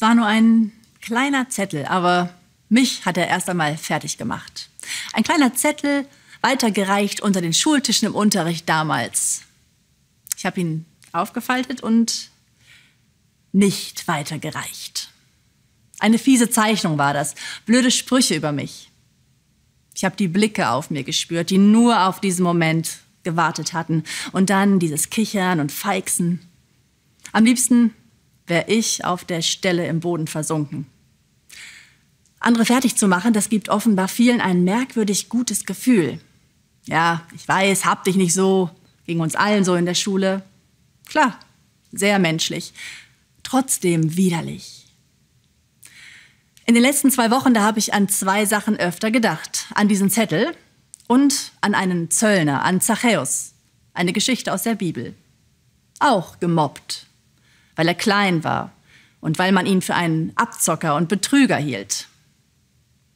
Es war nur ein kleiner Zettel, aber mich hat er erst einmal fertig gemacht. Ein kleiner Zettel, weitergereicht unter den Schultischen im Unterricht damals. Ich habe ihn aufgefaltet und nicht weitergereicht. Eine fiese Zeichnung war das, blöde Sprüche über mich. Ich habe die Blicke auf mir gespürt, die nur auf diesen Moment gewartet hatten. Und dann dieses Kichern und Feixen. Am liebsten wäre ich auf der Stelle im Boden versunken. Andere fertig zu machen, das gibt offenbar vielen ein merkwürdig gutes Gefühl. Ja, ich weiß, hab dich nicht so, ging uns allen so in der Schule. Klar, sehr menschlich, trotzdem widerlich. In den letzten zwei Wochen, da habe ich an zwei Sachen öfter gedacht. An diesen Zettel und an einen Zöllner, an Zachäus, eine Geschichte aus der Bibel. Auch gemobbt, weil er klein war und weil man ihn für einen Abzocker und Betrüger hielt.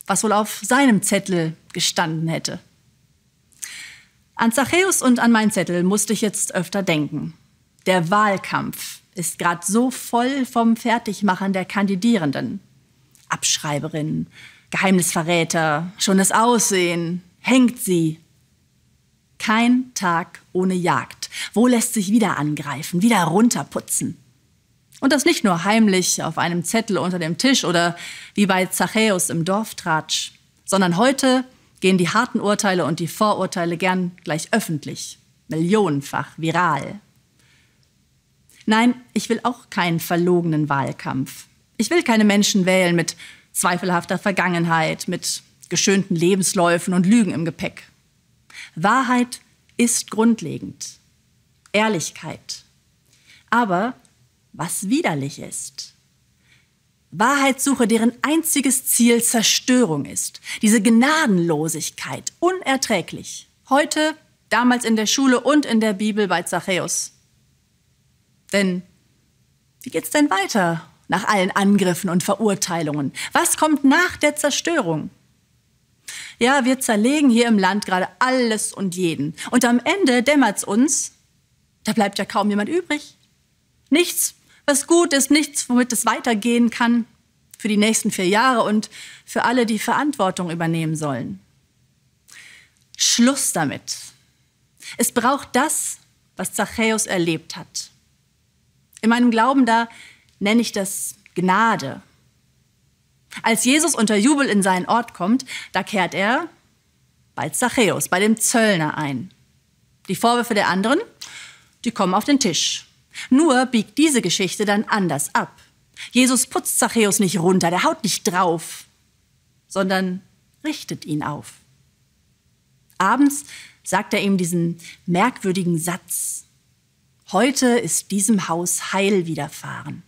Was wohl auf seinem Zettel gestanden hätte. An Zachäus und an meinen Zettel musste ich jetzt öfter denken. Der Wahlkampf ist gerade so voll vom Fertigmachen der Kandidierenden. Abschreiberin, Geheimnisverräter, schon das Aussehen, hängt sie. Kein Tag ohne Jagd. Wo lässt sich wieder angreifen, wieder runterputzen? Und das nicht nur heimlich auf einem Zettel unter dem Tisch oder wie bei Zachäus im Dorftratsch, sondern heute gehen die harten Urteile und die Vorurteile gern gleich öffentlich, millionenfach, viral. Nein, ich will auch keinen verlogenen Wahlkampf. Ich will keine Menschen wählen mit zweifelhafter Vergangenheit, mit geschönten Lebensläufen und Lügen im Gepäck. Wahrheit ist grundlegend. Ehrlichkeit. Aber was widerlich ist, Wahrheitssuche, deren einziges Ziel Zerstörung ist. Diese Gnadenlosigkeit, unerträglich. Heute, damals in der Schule und in der Bibel bei Zachäus. Denn wie geht's denn weiter nach allen Angriffen und Verurteilungen? Was kommt nach der Zerstörung? Ja, wir zerlegen hier im Land gerade alles und jeden. Und am Ende dämmert's uns, da bleibt ja kaum jemand übrig. Nichts, was gut ist, nichts, womit es weitergehen kann für die nächsten vier Jahre und für alle, die Verantwortung übernehmen sollen. Schluss damit. Es braucht das, was Zachäus erlebt hat. In meinem Glauben da nenne ich das Gnade. Als Jesus unter Jubel in seinen Ort kommt, da kehrt er bei Zachäus, bei dem Zöllner ein. Die Vorwürfe der anderen, die kommen auf den Tisch. Nur biegt diese Geschichte dann anders ab. Jesus putzt Zachäus nicht runter, der haut nicht drauf, sondern richtet ihn auf. Abends sagt er ihm diesen merkwürdigen Satz. Heute ist diesem Haus Heil widerfahren.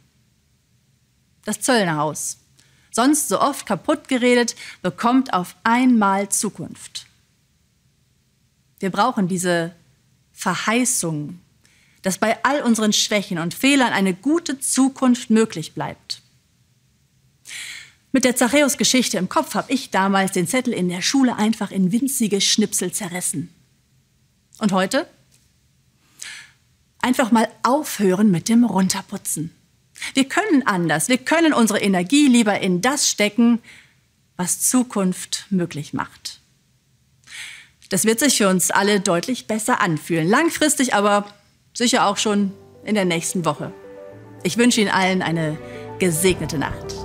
Das Zöllnerhaus, sonst so oft kaputt geredet, bekommt auf einmal Zukunft. Wir brauchen diese Verheißung dass bei all unseren Schwächen und Fehlern eine gute Zukunft möglich bleibt. Mit der Zachäus-Geschichte im Kopf habe ich damals den Zettel in der Schule einfach in winzige Schnipsel zerrissen. Und heute? Einfach mal aufhören mit dem Runterputzen. Wir können anders. Wir können unsere Energie lieber in das stecken, was Zukunft möglich macht. Das wird sich für uns alle deutlich besser anfühlen. Langfristig aber sicher auch schon in der nächsten Woche. Ich wünsche Ihnen allen eine gesegnete Nacht.